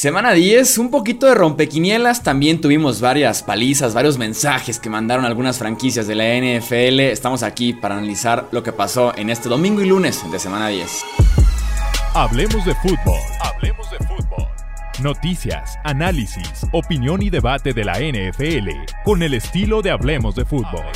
Semana 10, un poquito de rompequinielas, también tuvimos varias palizas, varios mensajes que mandaron algunas franquicias de la NFL. Estamos aquí para analizar lo que pasó en este domingo y lunes de semana 10. Hablemos de fútbol. Hablemos de fútbol. Noticias, análisis, opinión y debate de la NFL con el estilo de Hablemos de fútbol.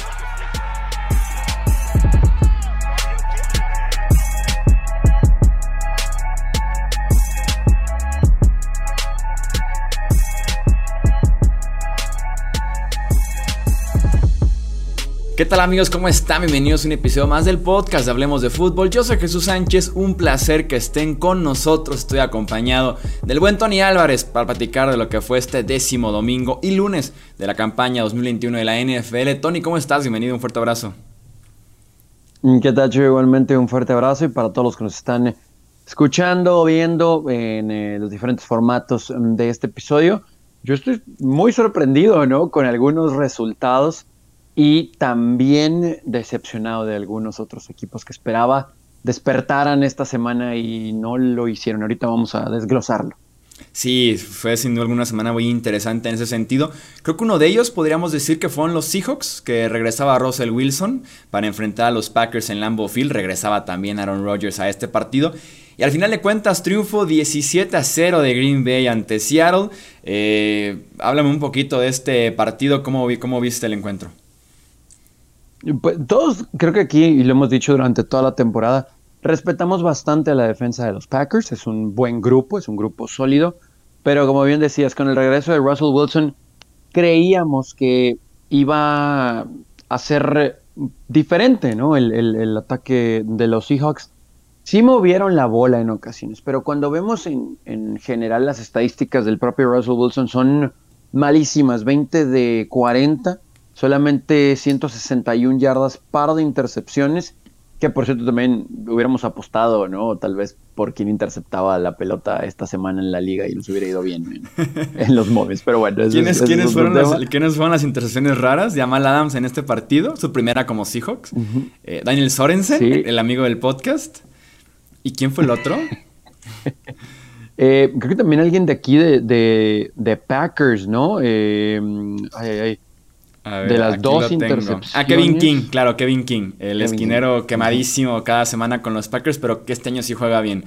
¿Qué tal amigos? ¿Cómo están? Bienvenidos a un episodio más del podcast de Hablemos de Fútbol. Yo soy Jesús Sánchez, un placer que estén con nosotros. Estoy acompañado del buen Tony Álvarez para platicar de lo que fue este décimo domingo y lunes de la campaña 2021 de la NFL. Tony, ¿cómo estás? Bienvenido, un fuerte abrazo. ¿Qué tal, Igualmente un fuerte abrazo y para todos los que nos están escuchando viendo en eh, los diferentes formatos de este episodio. Yo estoy muy sorprendido, ¿no? Con algunos resultados y también decepcionado de algunos otros equipos que esperaba despertaran esta semana y no lo hicieron. Ahorita vamos a desglosarlo. Sí, fue sin duda alguna semana muy interesante en ese sentido. Creo que uno de ellos podríamos decir que fueron los Seahawks, que regresaba Russell Wilson para enfrentar a los Packers en Lambeau Field. Regresaba también Aaron Rodgers a este partido. Y al final de cuentas, triunfo 17 a 0 de Green Bay ante Seattle. Eh, háblame un poquito de este partido, ¿cómo, cómo viste el encuentro? Pues, todos, creo que aquí, y lo hemos dicho durante toda la temporada, respetamos bastante a la defensa de los Packers. Es un buen grupo, es un grupo sólido. Pero como bien decías, con el regreso de Russell Wilson, creíamos que iba a ser diferente, ¿no? El, ataque de los Seahawks. Sí movieron la bola en ocasiones, pero cuando vemos en, en general las estadísticas del propio Russell Wilson son malísimas, 20 de 40 solamente 161 yardas, par de intercepciones, que por cierto también hubiéramos apostado, ¿no? Tal vez por quien interceptaba la pelota esta semana en la liga y nos hubiera ido bien en, los móviles, pero bueno. ¿Quiénes, fueron las, intercepciones raras? Jamal Adams en este partido, su primera como Seahawks. Eh, Daniel Sorensen, el amigo del podcast. ¿Y quién fue el otro? Eh, creo que también alguien de aquí de, de, Packers, ¿no? Eh, ay, ay, de las dos intercepciones. Ah, Kevin King, claro, Kevin King. El esquinero quemadísimo cada semana con los Packers, pero que este año sí juega bien.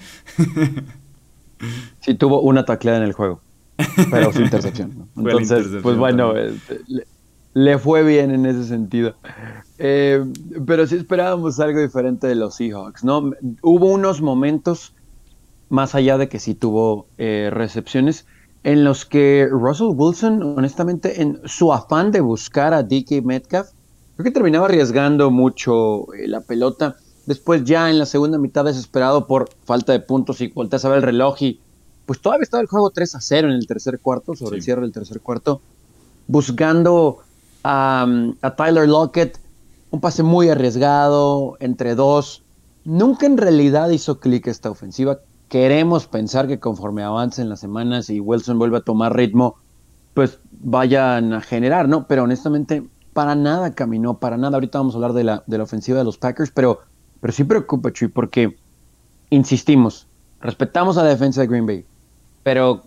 sí, tuvo una tacleada en el juego, pero su intercepción. Entonces, pues bueno, este, le, fue bien en ese sentido. Eh, pero sí esperábamos algo diferente de los Seahawks, ¿no? Hubo unos momentos, más allá de que sí tuvo eh, recepciones, en los que Russell Wilson, honestamente, en su afán de buscar a DK Metcalf, creo que terminaba arriesgando mucho eh, la pelota. Después ya en la segunda mitad desesperado por falta de puntos y volteas a ver el reloj y pues todavía estaba el juego 3 a 0 en el tercer cuarto, sobre el cierre del tercer cuarto, buscando a, a Tyler Lockett, un pase muy arriesgado entre dos. Nunca en realidad hizo clic esta ofensiva queremos pensar que conforme avancen las semanas y Wilson vuelva a tomar ritmo, pues vayan a generar, ¿no? Pero honestamente, para nada caminó, para nada. Ahorita vamos a hablar de la, de la ofensiva de los Packers, pero, pero sí preocupa, Chuy, porque, insistimos, respetamos a la defensa de Green Bay, pero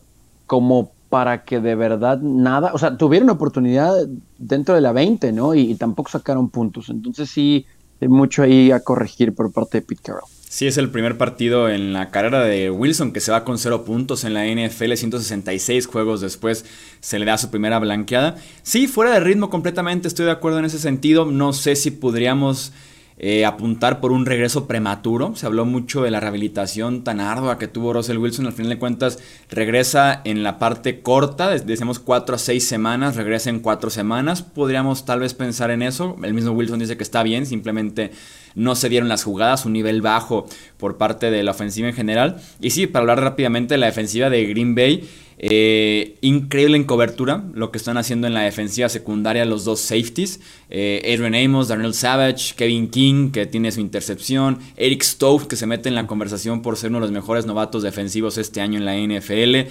como para que de verdad nada, o sea, tuvieron oportunidad dentro de la 20, ¿no? Y, y tampoco sacaron puntos. Entonces sí, hay mucho ahí a corregir por parte de Pete Carroll. Sí, es el primer partido en la carrera de Wilson que se va con cero puntos en la NFL, 166 juegos después se le da su primera blanqueada. Sí, fuera de ritmo completamente, estoy de acuerdo en ese sentido. No sé si podríamos eh, apuntar por un regreso prematuro. Se habló mucho de la rehabilitación tan ardua que tuvo Russell Wilson. Al final de cuentas, regresa en la parte corta, decimos 4 a 6 semanas, regresa en 4 semanas. Podríamos tal vez pensar en eso. El mismo Wilson dice que está bien, simplemente no se dieron las jugadas, un nivel bajo por parte de la ofensiva en general. Y sí, para hablar rápidamente de la defensiva de Green Bay. Eh, increíble en cobertura lo que están haciendo en la defensiva secundaria los dos safeties. Eh, Adrian Amos, Darnell Savage, Kevin King, que tiene su intercepción. Eric Stove, que se mete en la conversación por ser uno de los mejores novatos defensivos este año en la NFL.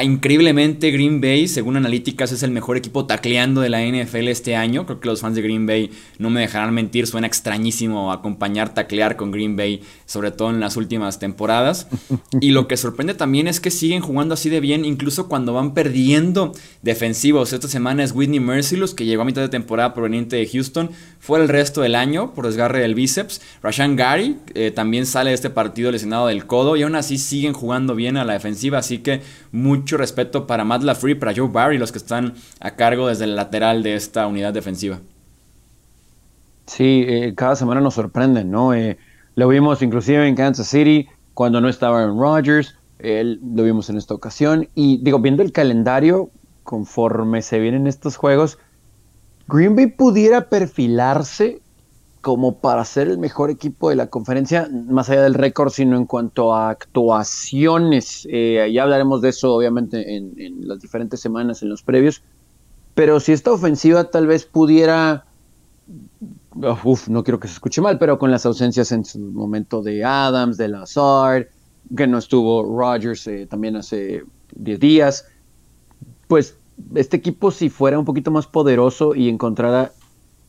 Increíblemente, Green Bay, según analíticas, es el mejor equipo tacleando de la NFL este año. Creo que los fans de Green Bay no me dejarán mentir. Suena extrañísimo acompañar taclear con Green Bay, sobre todo en las últimas temporadas. Y lo que sorprende también es que siguen jugando así de bien, incluso cuando van perdiendo defensivos. Esta semana es Whitney Merciless, que llegó a mitad de temporada proveniente de Houston. Fue el resto del año por desgarre del bíceps. Rashan Gary eh, también sale de este partido lesionado del codo. Y aún así siguen jugando bien a la defensiva. Así que mucho respeto para Matt LaFree, para Joe Barry, los que están a cargo desde el lateral de esta unidad defensiva. Sí, eh, cada semana nos sorprenden, ¿no? Eh, lo vimos inclusive en Kansas City cuando no estaba Aaron Rodgers, lo vimos en esta ocasión. Y digo, viendo el calendario, conforme se vienen estos juegos, Green Bay pudiera perfilarse como para ser el mejor equipo de la conferencia, más allá del récord, sino en cuanto a actuaciones. Eh, ya hablaremos de eso, obviamente, en, las diferentes semanas, en los previos. Pero si esta ofensiva tal vez pudiera. Uf, no quiero que se escuche mal, pero con las ausencias en su momento de Adams, de Lazard, que no estuvo Rodgers eh, también hace 10 días, pues este equipo, si fuera un poquito más poderoso y encontrara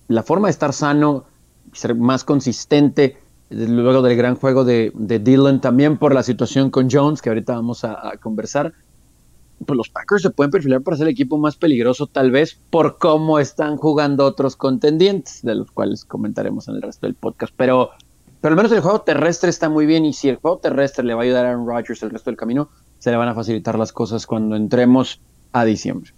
la forma de estar sano, ser más consistente luego del gran juego de, de, Dylan, también por la situación con Jones, que ahorita vamos a, conversar. Pues los Packers se pueden perfilar para ser el equipo más peligroso, tal vez por cómo están jugando otros contendientes, de los cuales comentaremos en el resto del podcast. Pero, pero al menos el juego terrestre está muy bien, y si el juego terrestre le va a ayudar a Aaron Rodgers el resto del camino, se le van a facilitar las cosas cuando entremos a diciembre.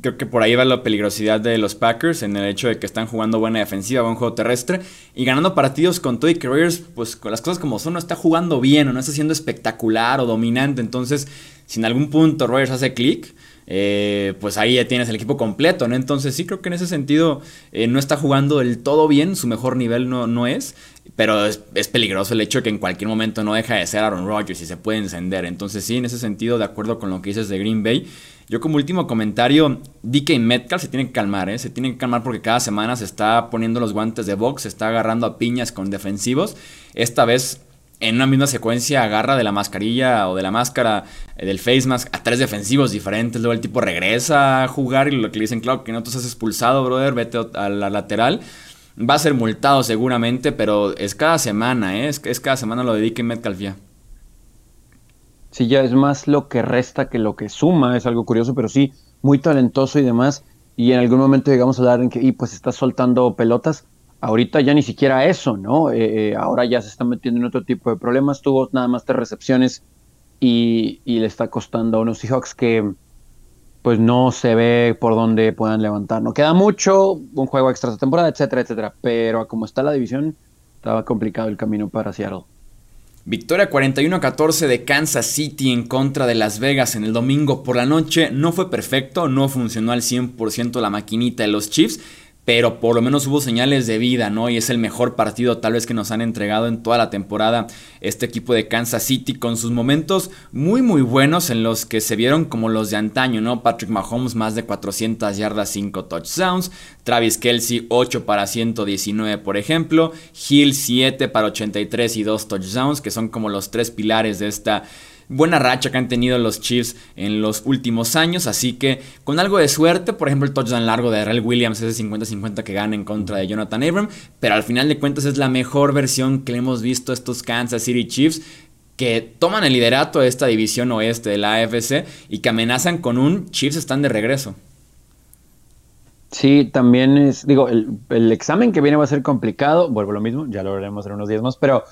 Creo que por ahí va la peligrosidad de los Packers en el hecho de que están jugando buena defensiva, buen juego terrestre y ganando partidos con Toy Careers, pues con las cosas como son, no está jugando bien o no está siendo espectacular o dominante. Entonces, si en algún punto Rogers hace clic, eh, pues ahí ya tienes el equipo completo, ¿no? Entonces sí creo que en ese sentido eh, no está jugando del todo bien, su mejor nivel no, no es, pero es, es, peligroso el hecho de que en cualquier momento no deja de ser Aaron Rodgers y se puede encender. Entonces sí, en ese sentido, de acuerdo con lo que dices de Green Bay, yo como último comentario, DK Metcalf se tiene que calmar, ¿eh? Se tiene que calmar porque cada semana se está poniendo los guantes de box, se está agarrando a piñas con defensivos. Esta vez en una misma secuencia agarra de la mascarilla o de la máscara eh, del face mask a tres defensivos diferentes. Luego el tipo regresa a jugar y lo que le dicen, claro, que no te has expulsado, brother, vete a la lateral. Va a ser multado seguramente, pero es cada semana, ¿eh? es, cada semana lo de DK Metcalf ya. Sí, ya es más lo que resta que lo que suma, es algo curioso, pero sí, muy talentoso y demás. Y en algún momento llegamos a hablar en que, y pues está soltando pelotas. Ahorita ya ni siquiera eso, ¿no? Eh, eh, ahora ya se está metiendo en otro tipo de problemas. Tuvo nada más tres recepciones y, le está costando a unos Seahawks que pues no se ve por dónde puedan levantar. No queda mucho, un juego extra de temporada, etcétera, etcétera. Pero como está la división, estaba complicado el camino para Seattle. Victoria 41-14 de Kansas City en contra de Las Vegas en el domingo por la noche. No fue perfecto, no funcionó al 100% la maquinita de los Chiefs, pero por lo menos hubo señales de vida, ¿no? Y es el mejor partido tal vez que nos han entregado en toda la temporada este equipo de Kansas City con sus momentos muy muy buenos en los que se vieron como los de antaño, ¿no? Patrick Mahomes más de 400 yardas, 5 touchdowns, Travis Kelsey 8 para 119 por ejemplo, Hill 7 para 83 y 2 touchdowns, que son como los tres pilares de esta buena racha que han tenido los Chiefs en los últimos años. Así que con algo de suerte, por ejemplo, el touchdown largo de Darrell Williams, ese 50-50 que gana en contra de Jonathan Abram. Pero al final de cuentas es la mejor versión que le hemos visto estos Kansas City Chiefs que toman el liderato de esta división oeste de la AFC y que amenazan con un Chiefs están de regreso. Sí, también es, digo, el, el, examen que viene va a ser complicado, vuelvo lo mismo, ya lo veremos en unos días más, pero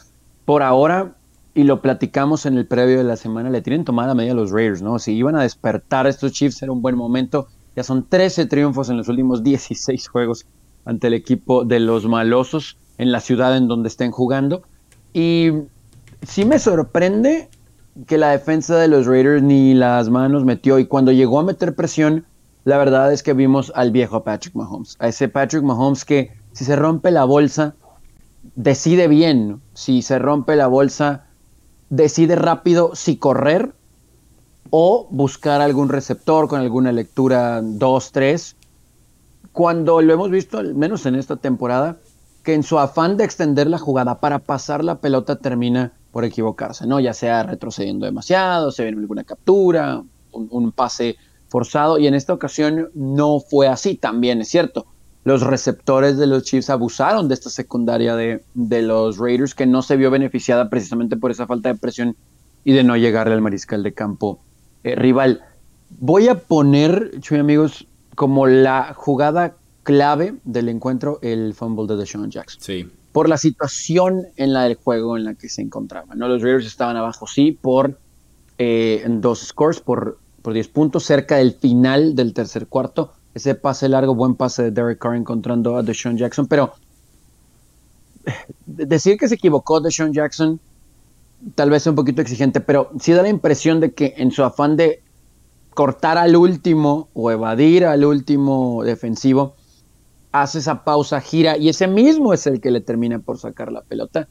por ahora y lo platicamos en el previo de la semana, le tienen tomada medida los Raiders, ¿no? Si iban a despertar estos Chiefs era un buen momento. Ya son 13 triunfos en los últimos 16 juegos ante el equipo de los malosos en la ciudad en donde estén jugando. Y sí me sorprende que la defensa de los Raiders ni las manos metió y cuando llegó a meter presión, la verdad es que vimos al viejo Patrick Mahomes, a ese Patrick Mahomes que si se rompe la bolsa, decide bien, si se rompe la bolsa, decide rápido si correr o buscar algún receptor con alguna lectura 2-3. Cuando lo hemos visto, al menos en esta temporada, que en su afán de extender la jugada para pasar la pelota termina por equivocarse, ¿no? Ya sea retrocediendo demasiado, se viene alguna captura, un, pase forzado y en esta ocasión no fue así, también es cierto. Los receptores de los Chiefs abusaron de esta secundaria de, los Raiders que no se vio beneficiada precisamente por esa falta de presión y de no llegarle al mariscal de campo eh, rival. Voy a poner, chuy amigos, como la jugada clave del encuentro el fumble de Deshaun Jackson. Sí. Por la situación en la del juego en la que se encontraban. ¿no? Los Raiders estaban abajo, sí, por eh, dos scores, por, por 10 puntos, cerca del final del tercer cuarto. Ese pase largo, buen pase de Derek Carr encontrando a Deshaun Jackson, pero decir que se equivocó Deshaun Jackson tal vez sea un poquito exigente, pero sí da la impresión de que en su afán de cortar al último o evadir al último defensivo, hace esa pausa, gira y ese mismo es el que le termina por sacar la pelota.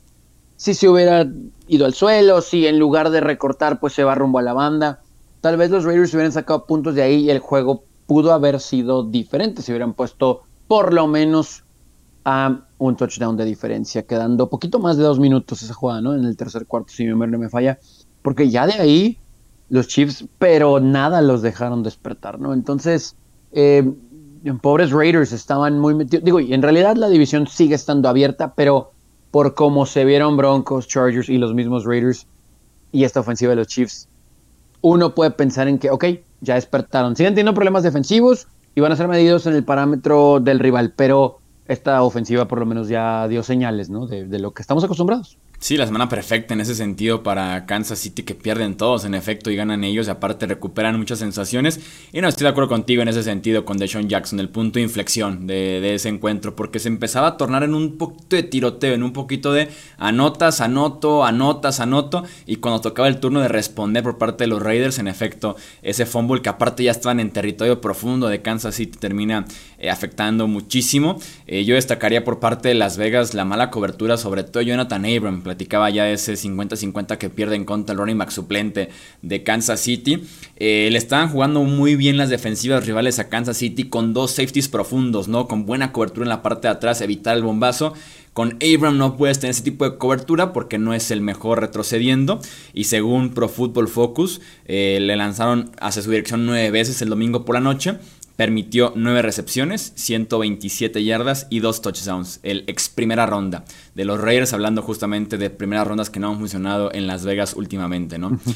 Si se hubiera ido al suelo, si en lugar de recortar pues se va rumbo a la banda, tal vez los Raiders hubieran sacado puntos de ahí y el juego pudo haber sido diferente, si hubieran puesto por lo menos a un touchdown de diferencia, quedando poquito más de dos minutos esa jugada, ¿no? En el tercer cuarto, si mi memoria no me falla, porque ya de ahí los Chiefs, pero nada los dejaron despertar, ¿no? Entonces, eh, pobres Raiders estaban muy metidos. Digo, y en realidad la división sigue estando abierta, pero por cómo se vieron Broncos, Chargers y los mismos Raiders y esta ofensiva de los Chiefs, uno puede pensar en que, ok, ya despertaron. Siguen teniendo problemas defensivos y van a ser medidos en el parámetro del rival, pero esta ofensiva por lo menos ya dio señales, de lo que estamos acostumbrados. Sí, la semana perfecta en ese sentido para Kansas City que pierden todos en efecto y ganan ellos y aparte recuperan muchas sensaciones. Y no estoy de acuerdo contigo en ese sentido con Deshaun Jackson, el punto de inflexión de, ese encuentro, porque se empezaba a tornar en un poquito de tiroteo, en un poquito de anotas, anoto, anotas, anoto. Y cuando tocaba el turno de responder por parte de los Raiders, en efecto, ese fumble que aparte ya estaban en territorio profundo de Kansas City termina eh, afectando muchísimo. Eh, yo destacaría por parte de Las Vegas la mala cobertura, sobre todo Jonathan Abram platicaba ya ese 50-50 que pierde en contra el running back suplente de Kansas City. Eh, le estaban jugando muy bien las defensivas rivales a Kansas City con dos safeties profundos, ¿no? Con buena cobertura en la parte de atrás, evitar el bombazo. Con Abram no puedes tener ese tipo de cobertura porque no es el mejor retrocediendo. Y según Pro Football Focus, le lanzaron hacia su dirección nueve veces el domingo por la noche permitió 9 recepciones, 127 yardas y 2 touchdowns. El ex primera ronda de los Raiders, hablando justamente de primeras rondas que no han funcionado en Las Vegas últimamente, ¿no?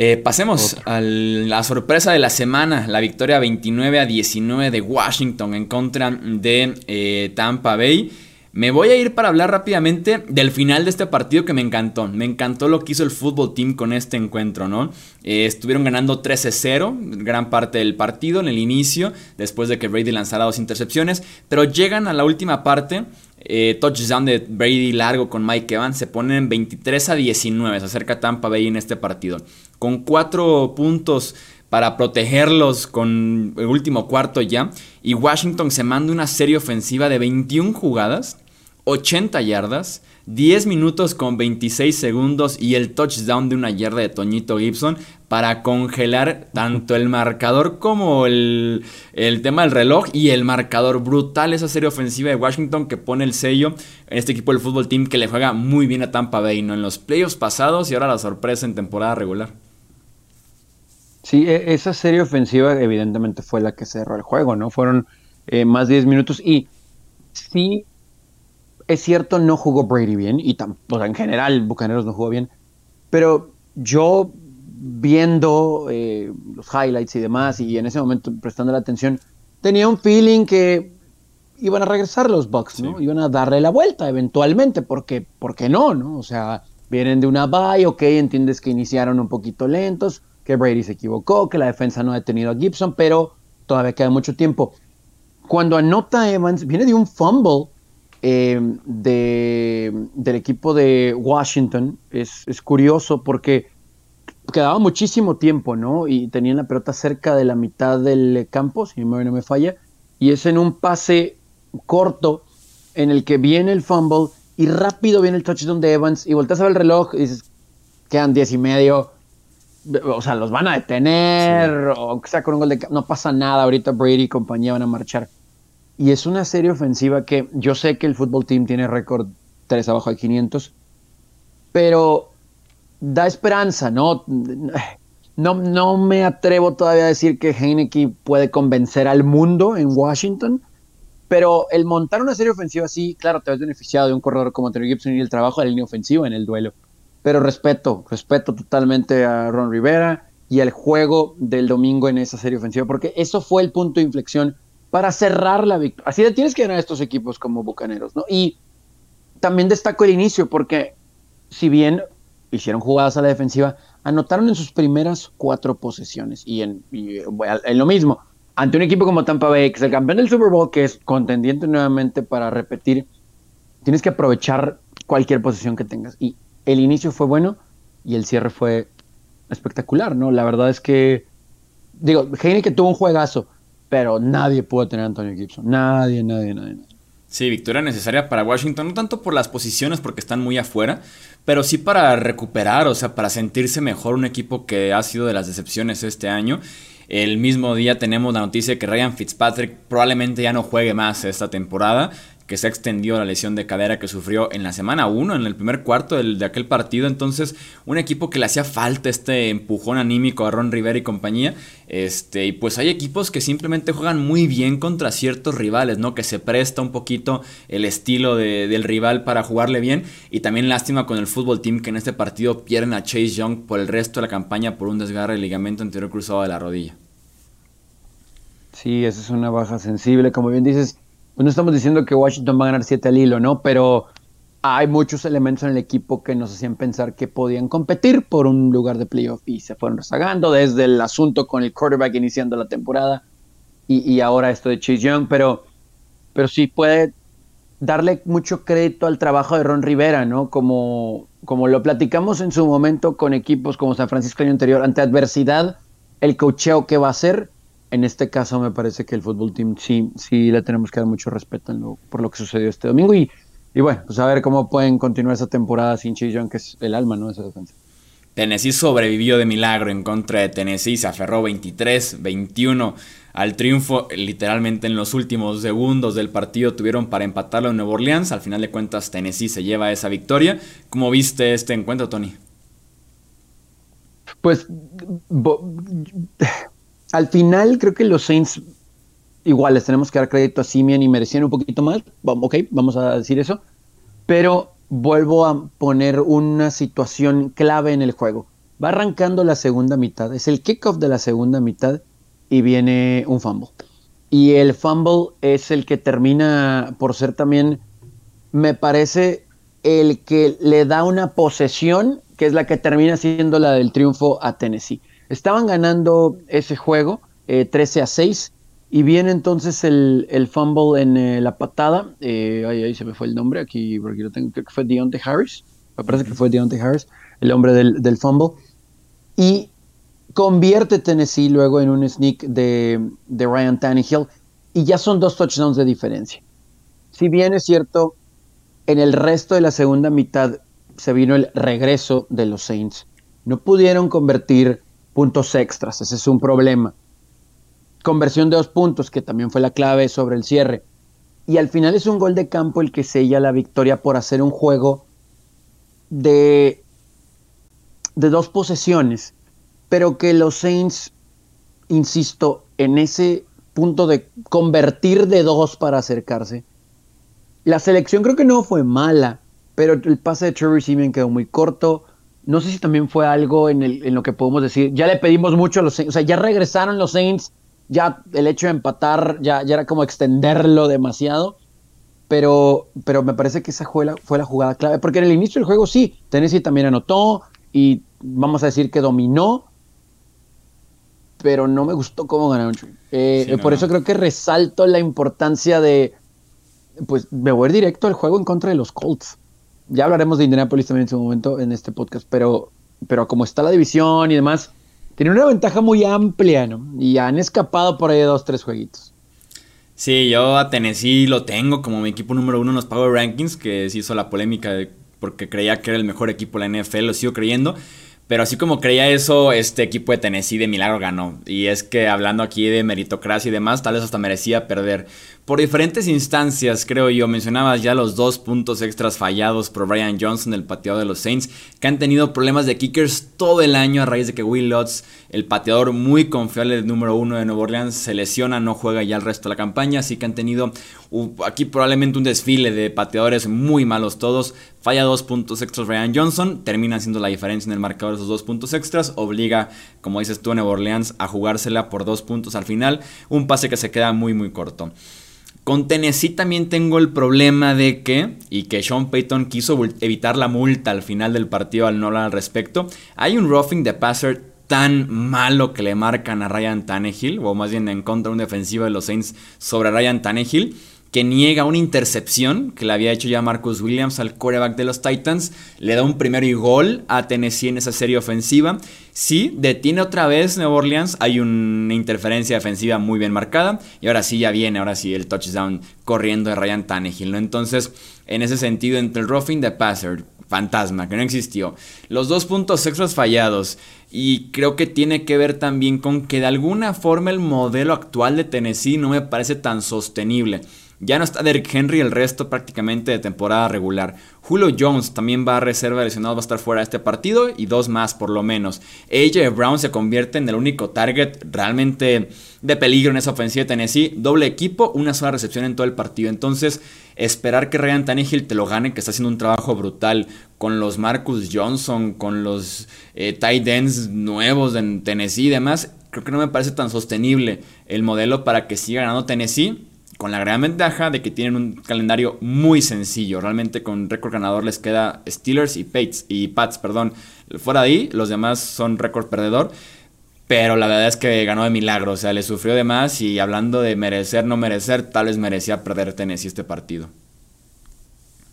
Eh, pasemos a la sorpresa de la semana, la victoria 29 a 19 de Washington en contra de eh, Tampa Bay. Me voy a ir para hablar rápidamente del final de este partido que me encantó. Me encantó lo que hizo el fútbol team con este encuentro, ¿no? Eh, estuvieron ganando 13-0 gran parte del partido en el inicio, después de que Brady lanzara dos intercepciones, pero llegan a la última parte. Eh, touchdown de Brady largo con Mike Evans, se ponen 23 a 19, se acerca Tampa Bay en este partido. Con cuatro puntos para protegerlos con el último cuarto ya. Y Washington se manda una serie ofensiva de 21 jugadas 80 yardas, 10 minutos con 26 segundos y el touchdown de una yarda de Toñito Gibson para congelar tanto el marcador como el, tema del reloj y el marcador brutal, esa serie ofensiva de Washington que pone el sello en este equipo del fútbol team que le juega muy bien a Tampa Bay, ¿no? En los playoffs pasados y ahora la sorpresa en temporada regular. Sí, e, esa serie ofensiva evidentemente fue la que cerró el juego, ¿no? Fueron eh, más de 10 minutos y sí es cierto, no jugó Brady bien, y en general Bucaneros no jugó bien, pero yo viendo eh, los highlights y demás, y en ese momento prestando la atención, tenía un feeling que iban a regresar los Bucks, ¿no? Iban a darle la vuelta eventualmente, porque, qué no, ¿no? O sea, vienen de una bye, ok, entiendes que iniciaron un poquito lentos, que Brady se equivocó, que la defensa no ha detenido a Gibson, pero todavía queda mucho tiempo. Cuando anota Evans, viene de un fumble eh, del equipo de Washington es, curioso porque quedaba muchísimo tiempo, ¿no? Y tenían la pelota cerca de la mitad del campo, si no me falla, y es en un pase corto en el que viene el fumble y rápido viene el touchdown de Evans y volteas a ver el reloj y dices, quedan diez y medio, o sea, los van a detener, o sea con un gol de... No pasa nada, ahorita Brady y compañía van a marchar. Y es una serie ofensiva que yo sé que el fútbol team tiene récord 3 abajo de 500, pero da esperanza, ¿no? no, no me atrevo todavía a decir que Heineke puede convencer al mundo en Washington, pero el montar una serie ofensiva así, claro, te ves beneficiado de un corredor como Terry Gibson y el trabajo de la línea ofensiva en el duelo. Pero respeto, respeto totalmente a Ron Rivera y el juego del domingo en esa serie ofensiva, porque eso fue el punto de inflexión para cerrar la victoria. Así le tienes que ganar a estos equipos como Bucaneros, ¿no? Y también destaco el inicio, porque si bien hicieron jugadas a la defensiva, anotaron en sus primeras cuatro posesiones. Y en, lo mismo, ante un equipo como Tampa Bay, que es el campeón del Super Bowl, que es contendiente nuevamente para repetir, tienes que aprovechar cualquier posesión que tengas. Y el inicio fue bueno y el cierre fue espectacular, ¿no? La verdad es que, digo, que tuvo un juegazo, pero nadie pudo tener a Antonio Gibson. Nadie, nadie, nadie. nadie. Sí, victoria necesaria para Washington, no tanto por las posiciones porque están muy afuera, pero sí para recuperar, o sea, para sentirse mejor un equipo que ha sido de las decepciones este año. El mismo día tenemos la noticia de que Ryan Fitzpatrick probablemente ya no juegue más esta temporada que se extendió la lesión de cadera que sufrió en la semana 1, en el primer cuarto de aquel partido. Entonces, un equipo que le hacía falta este empujón anímico a Ron Rivera y compañía. Este, y pues hay equipos que simplemente juegan muy bien contra ciertos rivales, ¿no? Que se presta un poquito el estilo del rival para jugarle bien. Y también lástima con el fútbol team que en este partido pierden a Chase Young por el resto de la campaña por un desgarre del ligamento anterior cruzado de la rodilla. Sí, esa es una baja sensible. Como bien dices, pues no estamos diciendo que Washington va a ganar 7 al hilo, ¿no? Pero hay muchos elementos en el equipo que nos hacían pensar que podían competir por un lugar de playoff y se fueron rezagando desde el asunto con el quarterback iniciando la temporada y, ahora esto de Chase Young, pero, pero sí puede darle mucho crédito al trabajo de Ron Rivera, ¿no? Como, como lo platicamos en su momento con equipos como San Francisco año anterior, ante adversidad, el cocheo que va a hacer en este caso me parece que el fútbol team sí, sí le tenemos que dar mucho respeto por lo que sucedió este domingo y, y bueno, pues a ver cómo pueden continuar esa temporada sin Chillon, que es el alma, ¿no? Esa defensa. Tennessee sobrevivió de milagro en contra de Tennessee, se aferró 23-21 al triunfo, literalmente en los últimos segundos del partido tuvieron para empatarlo en Nueva Orleans, al final de cuentas Tennessee se lleva esa victoria. ¿Cómo viste este encuentro, Tony? Pues al final creo que los Saints igual les tenemos que dar crédito a Simeon y merecían un poquito más, ok, vamos a decir eso, pero vuelvo a poner una situación clave en el juego. Va arrancando la segunda mitad, es el kickoff de la segunda mitad y viene un fumble. Y el fumble es el que termina por ser también, me parece, el que le da una posesión, que es la que termina siendo la del triunfo a Tennessee. Estaban ganando ese juego 13 eh, a 6 y viene entonces el, el fumble en eh, la patada. Eh, ahí, se me fue el nombre, aquí, porque lo tengo, creo que fue Deontay Harris. Me parece que fue Deontay Harris, el hombre del, del fumble. Y convierte Tennessee luego en un sneak de, de Ryan Tannehill y ya son dos touchdowns de diferencia. Si bien es cierto, en el resto de la segunda mitad se vino el regreso de los Saints. No pudieron convertir puntos extras, ese es un problema. Conversión de dos puntos, que también fue la clave sobre el cierre. Y al final es un gol de campo el que sella la victoria por hacer un juego de, de dos posesiones, pero que los Saints, insisto, en ese punto de convertir de dos para acercarse. La selección creo que no fue mala, pero el pase de Trevor Simeon quedó muy corto. No sé si también fue algo en, el, en lo que podemos decir. Ya le pedimos mucho a los Saints. O sea, ya regresaron los Saints. Ya el hecho de empatar ya, ya era como extenderlo demasiado. Pero, pero me parece que esa fue la, fue la jugada clave. Porque en el inicio del juego sí, Tennessee también anotó. Y vamos a decir que dominó. Pero no me gustó cómo ganaron. Eh, por eso creo que resalto la importancia de. Pues me voy directo al juego en contra de los Colts ya hablaremos de Indianapolis también en su momento en este podcast, pero, pero como está la división y demás, tiene una ventaja muy amplia, ¿no? Y han escapado por ahí dos, tres jueguitos. Sí, yo a Tennessee lo tengo como mi equipo número uno en los Power Rankings, que se hizo la polémica porque creía que era el mejor equipo de la NFL, lo sigo creyendo. Pero así como creía eso, este equipo de Tennessee de milagro ganó. Y es que hablando aquí de meritocracia y demás, tal vez hasta merecía perder. Por diferentes instancias, creo yo. Mencionabas ya los dos puntos extras fallados por Brian Johnson, el pateador de los Saints, que han tenido problemas de kickers todo el año a raíz de que Will Lutz, el pateador muy confiable del número uno de Nueva Orleans, se lesiona, no juega ya el resto de la campaña, así que han tenido aquí probablemente un desfile de pateadores muy malos todos. Falla dos puntos extras Brian Johnson, termina haciendo la diferencia en el marcador de esos dos puntos extras, obliga, como dices tú, a Nueva Orleans a jugársela por dos puntos al final, un pase que se queda muy muy corto. Con Tennessee también tengo el problema de que, y que Sean Payton quiso evitar la multa al final del partido al no hablar al respecto, hay un roughing de passer tan malo que le marcan a Ryan Tannehill, o más bien en contra de un defensivo de los Saints sobre Ryan Tannehill, que niega una intercepción que le había hecho ya Marcus Williams al quarterback de los Titans. Le da un primero y gol a Tennessee en esa serie ofensiva. Sí, detiene otra vez Nueva Orleans. Hay una interferencia defensiva muy bien marcada. Y ahora sí ya viene, ahora sí el touchdown corriendo de Ryan Tannehill. ¿no? Entonces, en ese sentido, entre el roughing the passer, fantasma, que no existió. Los dos puntos extras fallados. Y creo que tiene que ver también con que de alguna forma el modelo actual de Tennessee no me parece tan sostenible. Ya no está Derrick Henry el resto prácticamente de temporada regular. Julio Jones también va a reserva lesionado, va a estar fuera de este partido y dos más por lo menos. AJ Brown se convierte en el único target realmente de peligro en esa ofensiva de Tennessee. Doble equipo, una sola recepción en todo el partido. Entonces, esperar que Ryan Tannehill te lo gane, que está haciendo un trabajo brutal con los Marcus Johnson, con los eh, tight ends nuevos en Tennessee y demás, creo que no me parece tan sostenible el modelo para que siga ganando Tennessee con la gran ventaja de que tienen un calendario muy sencillo. Realmente con récord ganador les queda Steelers y Pats, y Pats, perdón. Fuera de ahí, los demás son récord perdedor. Pero la verdad es que ganó de milagro, o sea, le sufrió de más y hablando de merecer, no merecer, tal vez merecía perder Tennessee este partido.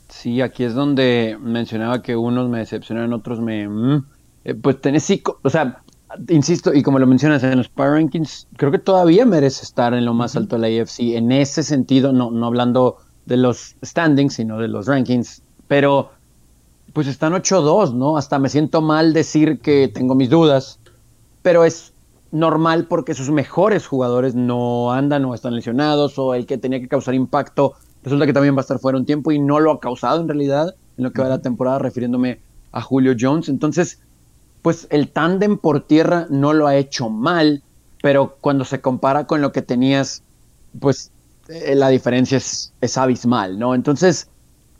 Sí, aquí es donde mencionaba que unos me decepcionaron, otros me... Mm, eh, pues Tennessee, o sea, insisto, y como lo mencionas en los Power Rankings, creo que todavía merece estar en lo más alto de la AFC. En ese sentido, no, no hablando de los standings, sino de los rankings. Pero, pues están 8-2, ¿no? Hasta me siento mal decir que tengo mis dudas. Pero es normal porque sus mejores jugadores no andan o están lesionados, o el que tenía que causar impacto resulta que también va a estar fuera un tiempo y no lo ha causado en realidad en lo que va de la temporada, refiriéndome a Julio Jones. Entonces, pues el tándem por tierra no lo ha hecho mal, pero cuando se compara con lo que tenías, pues eh, la diferencia es, abismal, ¿no? Entonces,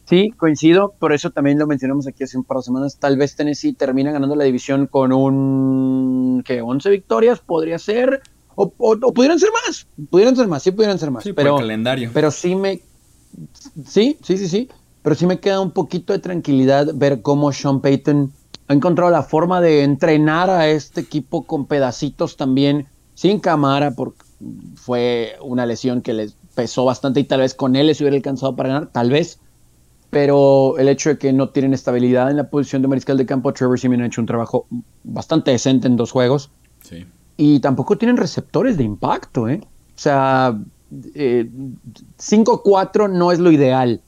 sí, coincido, por eso también lo mencionamos aquí hace un par de semanas, tal vez Tennessee termina ganando la división con un, ¿qué? 11 victorias, podría ser, o, pudieran ser más, pudieran ser más, sí pudieran ser más, sí, pero, por el calendario. pero sí me, sí, sí, sí, sí, pero sí me queda un poquito de tranquilidad ver cómo Sean Payton ha encontrado la forma de entrenar a este equipo con pedacitos también, sin cámara, porque fue una lesión que les pesó bastante y tal vez con él les hubiera alcanzado para ganar, tal vez. Pero el hecho de que no tienen estabilidad en la posición de mariscal de campo, Trevor Simeon ha hecho un trabajo bastante decente en dos juegos. Sí. Y tampoco tienen receptores de impacto, ¿eh? O sea, 5-4 eh, no es lo ideal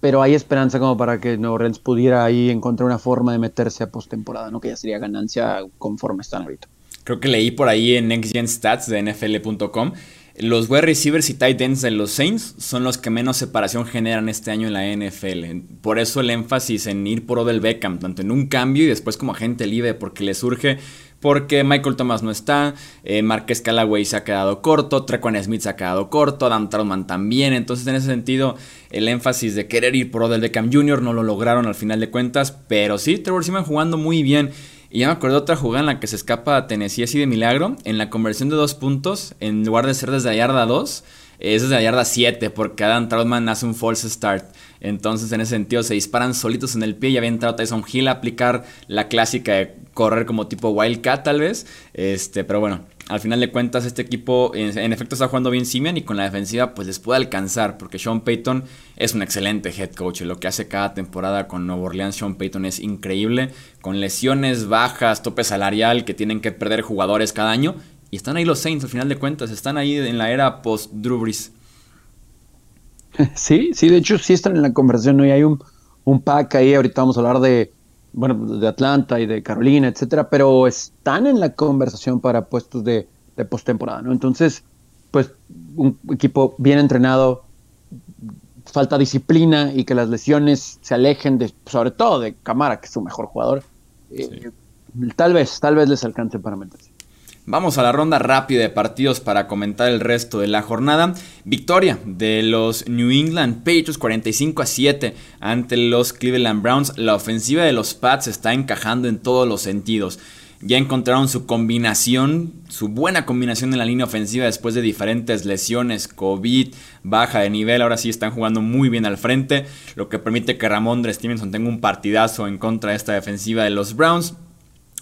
pero hay esperanza como para que Nuevo Orleans pudiera ahí encontrar una forma de meterse a postemporada, ¿no? Que ya sería ganancia conforme están ahorita. Creo que leí por ahí en Next Gen Stats de NFL.com. Los wide receivers y tight ends de los Saints son los que menos separación generan este año en la NFL. Por eso el énfasis en ir por Odell Beckham, tanto en un cambio y después como agente libre, porque le surge porque Michael Thomas no está, eh, Marquez Callaway se ha quedado corto, Trequan Smith se ha quedado corto, Adam Troutman también, entonces en ese sentido el énfasis de querer ir por Odell Beckham Jr. no lo lograron al final de cuentas, pero sí, Trevor Seaman jugando muy bien. Y ya me acuerdo otra jugada en la que se escapa a Tennessee así de milagro, en la conversión de dos puntos, en lugar de ser desde la yarda 2, es desde la yarda 7, porque Adam Troutman hace un false start. Entonces, en ese sentido, se disparan solitos en el pie y había entrado Tyson Hill a aplicar la clásica de correr como tipo Wildcat, tal vez. Este, pero bueno, al final de cuentas, este equipo en, efecto está jugando bien Simeon y con la defensiva, pues les puede alcanzar, porque Sean Payton es un excelente head coach. Lo que hace cada temporada con Nuevo Orleans, Sean Payton es increíble. Con lesiones bajas, tope salarial, que tienen que perder jugadores cada año. Y están ahí los Saints, al final de cuentas, están ahí en la era post-Drew Sí, sí, de hecho sí están en la conversación, ¿no? Y hay un, un pack ahí, ahorita vamos a hablar de, bueno, de Atlanta y de Carolina, etcétera, pero están en la conversación para puestos de, de postemporada, ¿no? Entonces, pues un equipo bien entrenado, falta disciplina y que las lesiones se alejen de, sobre todo de Camara, que es su mejor jugador, eh, tal vez, tal vez les alcance para meterse. Vamos a la ronda rápida de partidos para comentar el resto de la jornada. Victoria de los New England Patriots 45 a 7 ante los Cleveland Browns. La ofensiva de los Pats está encajando en todos los sentidos. Ya encontraron su combinación, su buena combinación en la línea ofensiva después de diferentes lesiones, COVID, baja de nivel. Ahora sí están jugando muy bien al frente, lo que permite que Ramondre Stevenson tenga un partidazo en contra de esta defensiva de los Browns.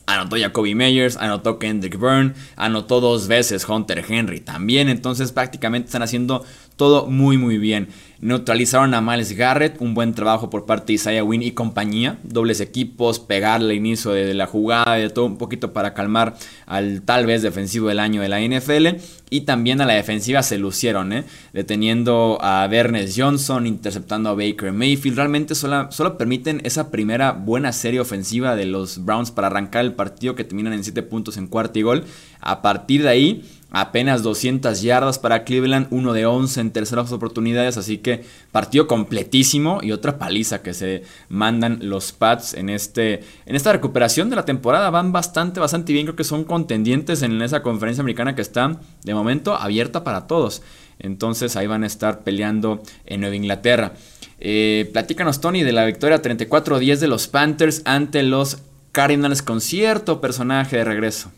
Anotó Jacoby Meyers, anotó Kendrick Byrne, anotó dos veces Hunter Henry también. Entonces prácticamente están haciendo todo muy muy bien. Neutralizaron a Miles Garrett, un buen trabajo por parte de Isaiah Wynn y compañía. Dobles equipos, pegarle inicio de la jugada, de todo un poquito para calmar al tal vez defensivo del año de la NFL. Y también a la defensiva se lucieron, ¿eh? deteniendo a Bernes Johnson, interceptando a Baker Mayfield. Realmente solo, solo permiten esa primera buena serie ofensiva de los Browns para arrancar el partido que terminan en 7 puntos en cuarto y gol. A partir de ahí Apenas 200 yardas para Cleveland, uno de 11 en terceras oportunidades, así que partido completísimo y otra paliza que se mandan los Pats en, este, en esta recuperación de la temporada. Van bastante, bastante bien, creo que son contendientes en esa conferencia americana que está de momento abierta para todos. Entonces ahí van a estar peleando en Nueva Inglaterra. Eh, platícanos, Tony, de la victoria 34-10 de los Panthers ante los Cardinals con cierto personaje de regreso.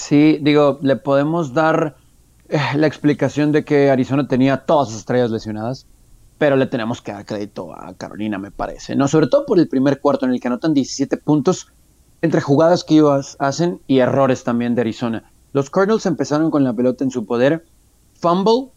Sí, digo, le podemos dar eh, la explicación de que Arizona tenía todas sus estrellas lesionadas, pero le tenemos que dar crédito a Carolina, me parece, ¿no? Sobre todo por el primer cuarto en el que anotan 17 puntos entre jugadas que ellos hacen y errores también de Arizona. Los Cardinals empezaron con la pelota en su poder, fumble,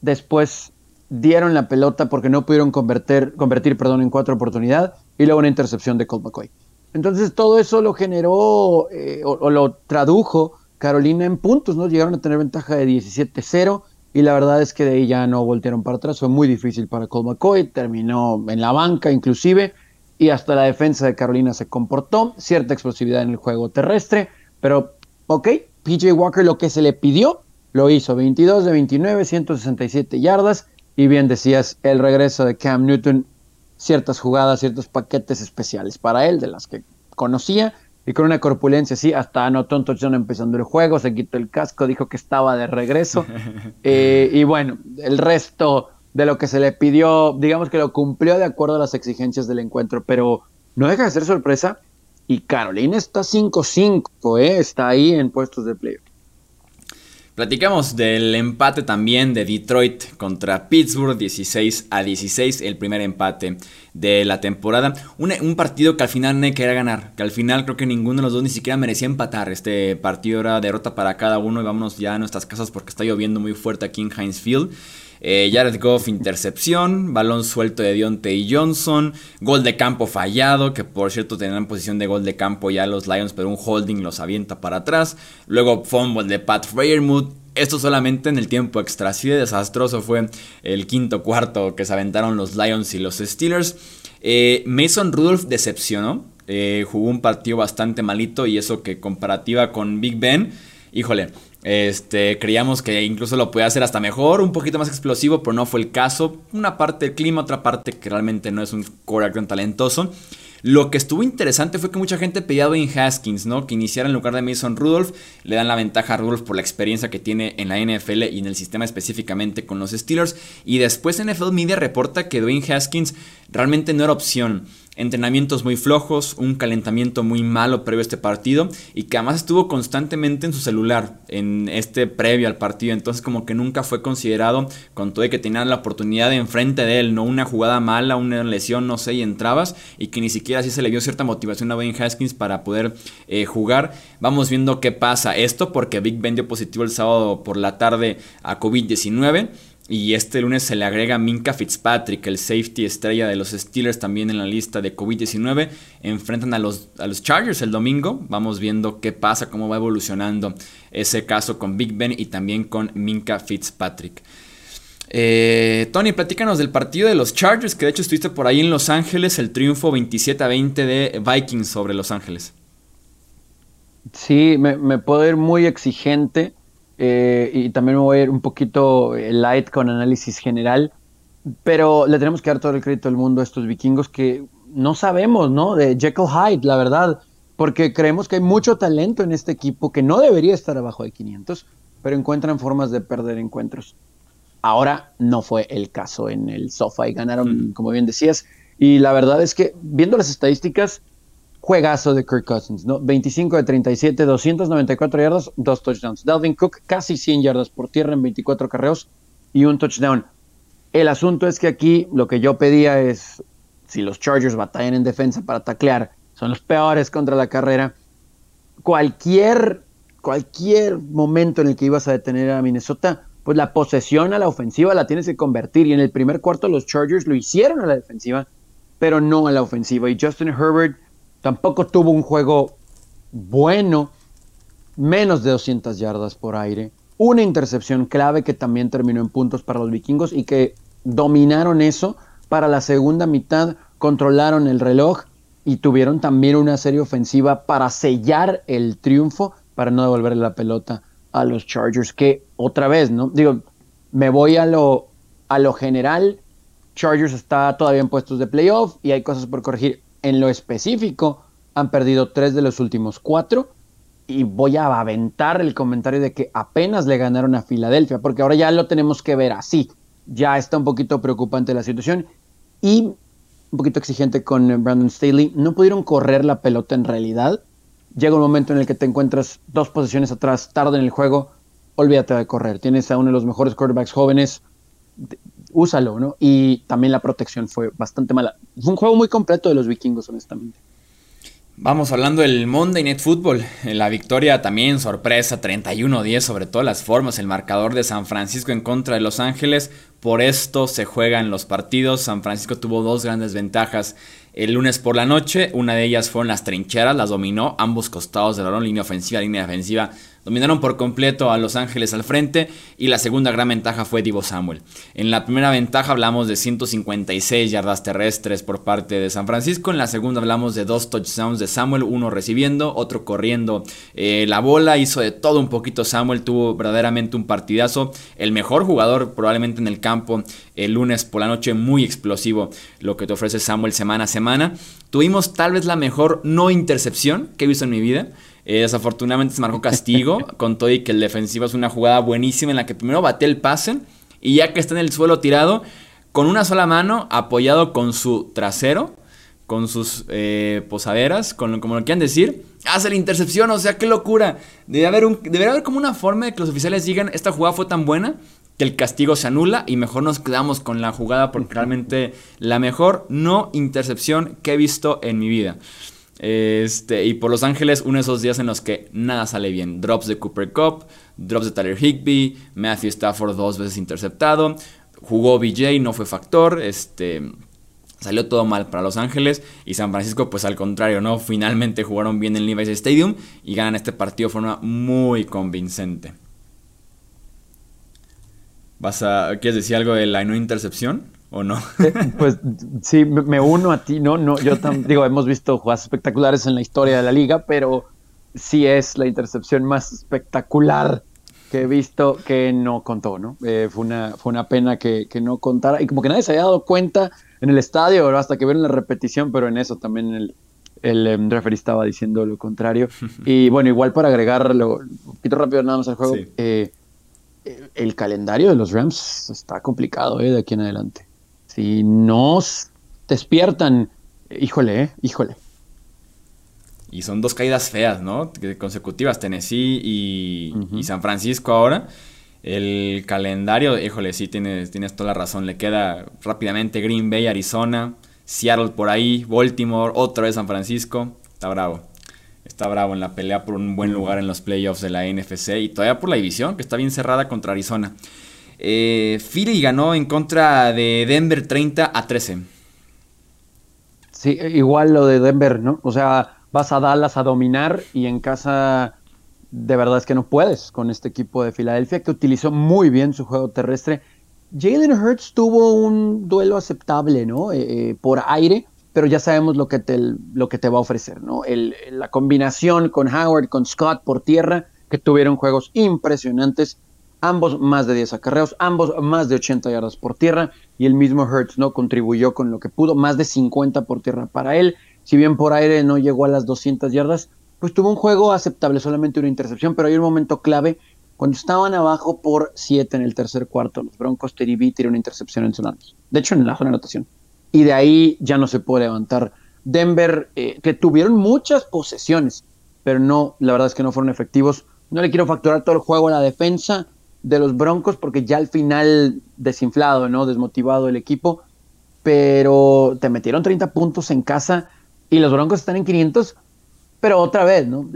después dieron la pelota porque no pudieron convertir, convertir perdón, en cuatro oportunidades y luego una intercepción de Colt McCoy. Entonces todo eso lo generó eh, o, lo tradujo Carolina en puntos, ¿no? Llegaron a tener ventaja de 17-0 y la verdad es que de ahí ya no voltearon para atrás. Fue muy difícil para Colt McCoy, terminó en la banca inclusive y hasta la defensa de Carolina se comportó. Cierta explosividad en el juego terrestre, pero ok, PJ Walker lo que se le pidió lo hizo. 22 de 29, 167 yardas y bien decías, el regreso de Cam Newton ciertas jugadas, ciertos paquetes especiales para él, de las que conocía, y con una corpulencia así, hasta anotó un touchdown empezando el juego, se quitó el casco, dijo que estaba de regreso, eh, y bueno, el resto de lo que se le pidió, digamos que lo cumplió de acuerdo a las exigencias del encuentro, pero no deja de ser sorpresa, y Carolina está 5-5, ¿eh? está ahí en puestos de playoff. Platicamos del empate también de Detroit contra Pittsburgh, 16 a 16, el primer empate de la temporada. Un, partido que al final nadie quería ganar, que al final creo que ninguno de los dos ni siquiera merecía empatar. Este partido era derrota para cada uno y vámonos ya a nuestras casas porque está lloviendo muy fuerte aquí en Heinz Field. Eh, Jared Goff, intercepción, balón suelto de Deontay Johnson, gol de campo fallado, que por cierto tenían posición de gol de campo ya los Lions, pero un holding los avienta para atrás. Luego fumble de Pat Freyermuth, esto solamente en el tiempo extra. Así de desastroso fue el quinto cuarto que se aventaron los Lions y los Steelers. Eh, Mason Rudolph decepcionó. Eh, jugó un partido bastante malito y eso que comparativa con Big Ben, híjole, este, creíamos que incluso lo podía hacer hasta mejor, un poquito más explosivo, pero no fue el caso. Una parte del clima, otra parte que realmente no es un quarterback tan talentoso. Lo que estuvo interesante fue que mucha gente pedía a Dwayne Haskins, ¿no? Que iniciara en lugar de Mason Rudolph. Le dan la ventaja a Rudolph por la experiencia que tiene en la NFL y en el sistema específicamente con los Steelers. Y después NFL Media reporta que Dwayne Haskins realmente no era opción entrenamientos muy flojos, un calentamiento muy malo previo a este partido y que además estuvo constantemente en su celular en este previo al partido, entonces como que nunca fue considerado con todo de que tenía la oportunidad de enfrente de él, no una jugada mala, una lesión, no sé, y entrabas y que ni siquiera así se le dio cierta motivación a Wayne Haskins para poder eh, jugar. Vamos viendo qué pasa esto porque Big Ben dio positivo el sábado por la tarde a COVID-19. Y este lunes se le agrega Minka Fitzpatrick, el safety estrella de los Steelers, también en la lista de COVID-19. Enfrentan a los, a los Chargers el domingo. Vamos viendo qué pasa, cómo va evolucionando ese caso con Big Ben y también con Minka Fitzpatrick. Eh, Tony, platícanos del partido de los Chargers, que de hecho estuviste por ahí en Los Ángeles, el triunfo 27 a 20 de Vikings sobre Los Ángeles. Sí, me, me puedo ir muy exigente eh, y también me voy a ir un poquito eh, light con análisis general, pero le tenemos que dar todo el crédito del mundo a estos vikingos que no sabemos, ¿no? De Jekyll Hyde, la verdad, porque creemos que hay mucho talento en este equipo que no debería estar abajo de 500, pero encuentran formas de perder encuentros. Ahora no fue el caso en el sofá y ganaron, como bien decías. Y la verdad es que, viendo las estadísticas, juegazo de Kirk Cousins, ¿no? 25 de 37, 294 yardas, dos touchdowns. Dalvin Cook, casi 100 yardas por tierra en 24 carreos y un touchdown. El asunto es que aquí lo que yo pedía es, si los Chargers batallan en defensa para taclear, son los peores contra la carrera, cualquier, cualquier momento en el que ibas a detener a Minnesota, pues la posesión a la ofensiva la tienes que convertir. Y en el primer cuarto los Chargers lo hicieron a la defensiva, pero no a la ofensiva. Y Justin Herbert tampoco tuvo un juego bueno, menos de 200 yardas por aire. Una intercepción clave que también terminó en puntos para los vikingos y que dominaron eso para la segunda mitad, controlaron el reloj y tuvieron también una serie ofensiva para sellar el triunfo, para no devolverle la pelota a los Chargers, que otra vez, ¿no? Digo, me voy a lo, a lo general, Chargers está todavía en puestos de playoff y hay cosas por corregir. En lo específico, han perdido tres de los últimos cuatro y voy a aventar el comentario de que apenas le ganaron a Filadelfia, porque ahora ya lo tenemos que ver así. Ya está un poquito preocupante la situación y un poquito exigente con Brandon Staley. No pudieron correr la pelota en realidad llega un momento en el que te encuentras dos posiciones atrás, tarde en el juego, olvídate de correr. Tienes a uno de los mejores quarterbacks jóvenes, úsalo, ¿no? Y también la protección fue bastante mala. Fue un juego muy completo de los vikingos, honestamente. Vamos hablando del Monday Night Football. La victoria también, sorpresa, 31-10 sobre todas las formas. El marcador de San Francisco en contra de Los Ángeles. Por esto se juegan los partidos. San Francisco tuvo dos grandes ventajas el lunes por la noche. Una de ellas fueron las trincheras, las dominó ambos costados de la línea ofensiva, línea defensiva Dominaron por completo a Los Ángeles al frente y la segunda gran ventaja fue Divo Samuel. En la primera ventaja hablamos de 156 yardas terrestres por parte de San Francisco. En la segunda hablamos de dos touchdowns de Samuel, uno recibiendo, otro corriendo eh, la bola. Hizo de todo un poquito Samuel, tuvo verdaderamente un partidazo. El mejor jugador probablemente en el campo el lunes por la noche, muy explosivo lo que te ofrece Samuel semana a semana. Tuvimos tal vez la mejor no intercepción que he visto en mi vida. Eh, desafortunadamente se marcó castigo con todo y que el defensivo es una jugada buenísima en la que primero bate el pase y ya que está en el suelo tirado, con una sola mano, apoyado con su trasero, con sus eh, posaderas, con, como lo quieran decir, hace la intercepción. O sea, qué locura. Debe haber, un, debería haber como una forma de que los oficiales digan, esta jugada fue tan buena que el castigo se anula y mejor nos quedamos con la jugada porque realmente la mejor no intercepción que he visto en mi vida. Este, y por Los Ángeles, uno de esos días en los que nada sale bien. Drops de Cooper Cup, drops de Tyler Higby, Matthew Stafford dos veces interceptado, jugó BJ, no fue factor, este, salió todo mal para Los Ángeles y San Francisco, pues al contrario, ¿no? Finalmente jugaron bien en Levi's Stadium y ganan este partido de forma muy convincente. ¿Vas a, ¿Quieres decir algo de la no intercepción? ¿O no? Eh, pues sí, me uno a ti, ¿no? no yo digo, hemos visto jugadas espectaculares en la historia de la liga, pero sí es la intercepción más espectacular que he visto que no contó, ¿no? Eh, fue, una, fue una pena que, no contara y como que nadie se había dado cuenta en el estadio hasta que vieron la repetición, pero en eso también el, el um, estaba diciendo lo contrario. Y bueno, igual para agregarlo un poquito rápido nada más al juego, eh, el calendario de los Rams está complicado de aquí en adelante si nos despiertan, híjole, eh, híjole. Y son dos caídas feas, ¿no? Consecutivas, Tennessee y, San Francisco ahora. El calendario, híjole, sí, tienes, tienes toda la razón. Le queda rápidamente Green Bay, Arizona, Seattle por ahí, Baltimore, otra vez San Francisco. Está bravo. Está bravo en la pelea por un buen lugar en los playoffs de la NFC y todavía por la división, que está bien cerrada contra Arizona. Eh, Philly ganó en contra de Denver 30 a 13. Sí, igual lo de Denver, ¿no? O sea, vas a Dallas a dominar y en casa de verdad es que no puedes con este equipo de Filadelfia que utilizó muy bien su juego terrestre. Jalen Hurts tuvo un duelo aceptable, ¿no? Eh, eh, por aire, pero ya sabemos lo que te, lo que te va a ofrecer, ¿no? la combinación con Howard, con Scott por tierra, que tuvieron juegos impresionantes, ambos más de 10 acarreos, ambos más de 80 yardas por tierra, y el mismo Hertz no contribuyó con lo que pudo, más de 50 por tierra para él, si bien por aire no llegó a las 200 yardas, pues tuvo un juego aceptable, solamente una intercepción, pero hay un momento clave cuando estaban abajo por 7 en el tercer cuarto, los Broncos Terry B tiró una intercepción en zona. De hecho, en la zona de anotación. Y de ahí ya no se puede levantar. Denver, eh, que tuvieron muchas posesiones, pero no, la verdad es que no fueron efectivos. No le quiero facturar todo el juego a la defensa de los Broncos porque ya al final desinflado, ¿no? Desmotivado el equipo. Pero te metieron 30 puntos en casa y los Broncos están en 500, pero otra vez, ¿no?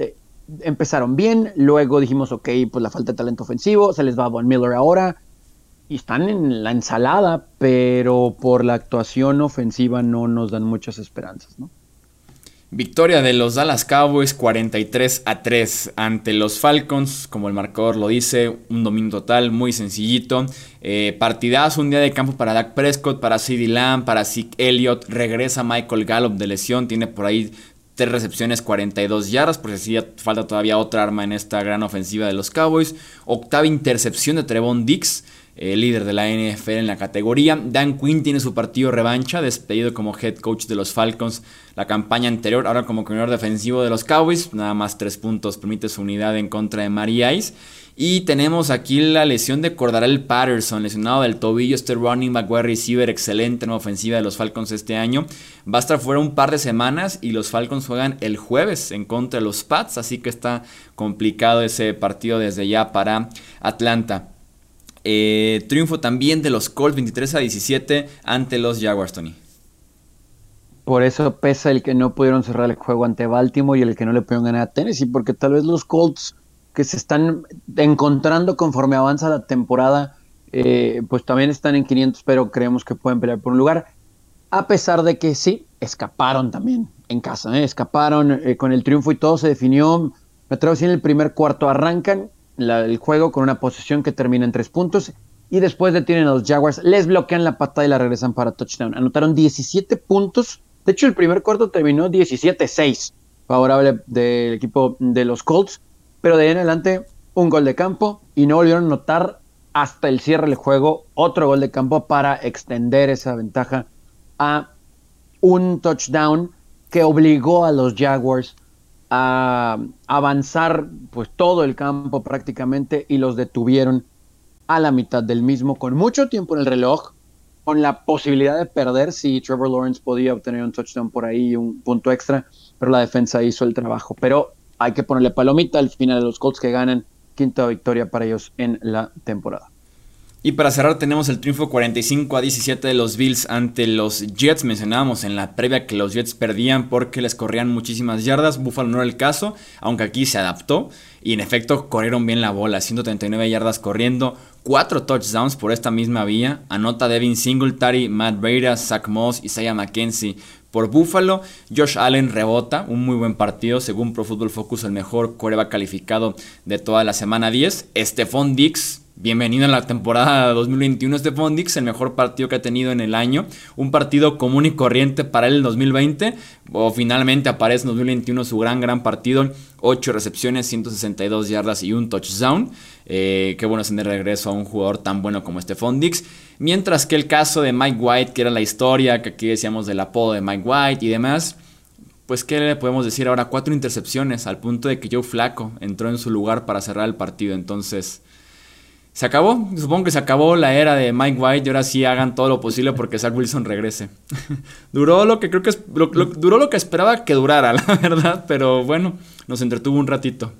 empezaron bien, luego dijimos, ok, pues la falta de talento ofensivo, se les va a Von Miller ahora, y están en la ensalada, pero por la actuación ofensiva no nos dan muchas esperanzas, ¿no? Victoria de los Dallas Cowboys 43 a 3 ante los Falcons, como el marcador lo dice, un dominio total muy sencillito. Eh, partidazo, un día de campo para Dak Prescott, para CeeDee Lamb, para Zeke Elliott. Regresa Michael Gallup de lesión, tiene por ahí tres recepciones, 42 yardas, porque si falta todavía otra arma en esta gran ofensiva de los Cowboys. Octava intercepción de Trevon Dix el líder de la NFL en la categoría. Dan Quinn tiene su partido revancha, despedido como head coach de los Falcons la campaña anterior, ahora como coordinador defensivo de los Cowboys, nada más tres puntos permite su unidad en contra de Mary Ice. Y tenemos aquí la lesión de Cordarel Patterson, lesionado del tobillo, este running back receiver excelente en ofensiva de los Falcons este año. Va a estar fuera un par de semanas y los Falcons juegan el jueves en contra de los Pats, así que está complicado ese partido desde ya para Atlanta. Eh, triunfo también de los Colts 23 a 17 ante los Jaguars, Tony. Por eso pesa el que no pudieron cerrar el juego ante Baltimore y el que no le pudieron ganar a Tennessee, porque tal vez los Colts que se están encontrando conforme avanza la temporada, eh, pues también están en 500, pero creemos que pueden pelear por un lugar. A pesar de que sí, escaparon también en casa, ¿eh? escaparon con el triunfo y todo se definió. Me atrevo a en el primer cuarto arrancan el juego con una posesión que termina en tres puntos y después detienen a los Jaguars, les bloquean la patada y la regresan para touchdown. Anotaron 17 puntos, de hecho el primer cuarto terminó 17-6, favorable del equipo de los Colts, pero de ahí en adelante un gol de campo y no volvieron a anotar hasta el cierre del juego otro gol de campo para extender esa ventaja a un touchdown que obligó a los Jaguars a avanzar pues todo el campo prácticamente y los detuvieron a la mitad del mismo con mucho tiempo en el reloj, con la posibilidad de perder si Trevor Lawrence podía obtener un touchdown por ahí y un punto extra, pero la defensa hizo el trabajo. Pero hay que ponerle palomita al final de los Colts que ganan quinta victoria para ellos en la temporada. Y para cerrar tenemos el triunfo 45 a 17 de los Bills ante los Jets. Mencionábamos en la previa que los Jets perdían porque les corrían muchísimas yardas. Buffalo no era el caso, aunque aquí se adaptó. Y en efecto corrieron bien la bola, 139 yardas corriendo, 4 touchdowns por esta misma vía. Anota Devin Singletary, Matt Breida, Zach Moss, Isaiah McKenzie por Buffalo. Josh Allen rebota, un muy buen partido, según Pro Football Focus, el mejor coreback calificado de toda la semana 10. Stephon Dix Bienvenido a la temporada 2021 Stephon Dix, el mejor partido que ha tenido en el año. Un partido común y corriente para él en 2020. O finalmente aparece en 2021 su gran, gran partido. 8 recepciones, 162 yardas y un touchdown. Eh, qué bueno es tener regreso a un jugador tan bueno como Stephon Dix. Mientras que el caso de Mike White, que era la historia que aquí decíamos del apodo de Mike White y demás. Pues, ¿qué le podemos decir ahora? Cuatro intercepciones, al punto de que Joe Flaco entró en su lugar para cerrar el partido. Entonces, se acabó. Supongo que se acabó la era de Mike White y ahora sí hagan todo lo posible porque Zach Wilson regrese. duró lo que creo que es, duró lo que esperaba que durara, la verdad, pero bueno, nos entretuvo un ratito.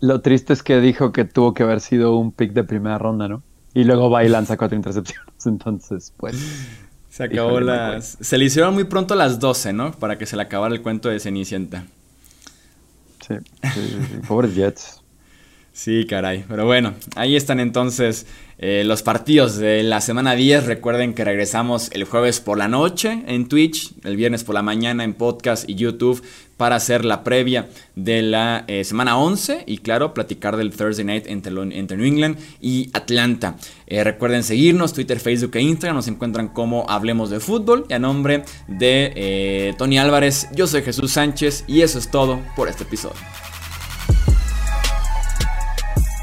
Lo triste es que dijo que tuvo que haber sido un pick de primera ronda, ¿no? Y luego va y lanza cuatro intercepciones. Entonces, pues. Se acabó las. Se le hicieron muy pronto las 12, ¿no? Para que se le acabara el cuento de Cenicienta. Sí, sí, sí. pobres Jets. Sí, caray. Pero bueno, ahí están entonces eh, los partidos de la semana 10. Recuerden que regresamos el jueves por la noche en Twitch, el viernes por la mañana en podcast y YouTube para hacer la previa de la eh, semana 11 y claro, platicar del Thursday Night entre, New England y Atlanta. Eh, recuerden seguirnos, Twitter, Facebook e Instagram, nos encuentran como Hablemos de Fútbol y a nombre de Tony Álvarez, yo soy Jesús Sánchez y eso es todo por este episodio.